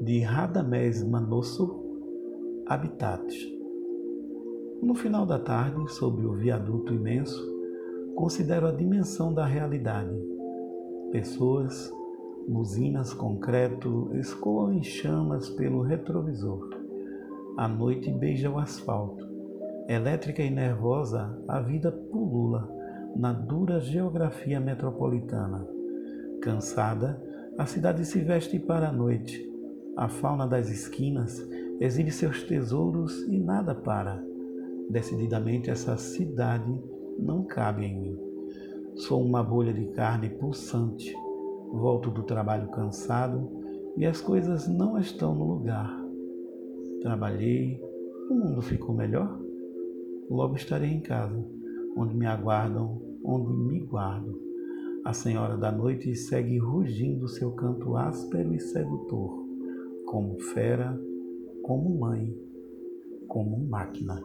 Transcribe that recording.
de Radamés Manosso, Habitats. No final da tarde, sobre o viaduto imenso, considero a dimensão da realidade. Pessoas, buzinas, concreto escoam em chamas pelo retrovisor. A noite beija o asfalto. Elétrica e nervosa, a vida pulula na dura geografia metropolitana. Cansada, a cidade se veste para a noite. A fauna das esquinas exibe seus tesouros e nada para. Decididamente, essa cidade não cabe em mim. Sou uma bolha de carne pulsante. Volto do trabalho cansado e as coisas não estão no lugar. Trabalhei, o mundo ficou melhor? Logo estarei em casa, onde me aguardam, onde me guardo. A senhora da noite segue rugindo seu canto áspero e sedutor, como fera, como mãe, como máquina.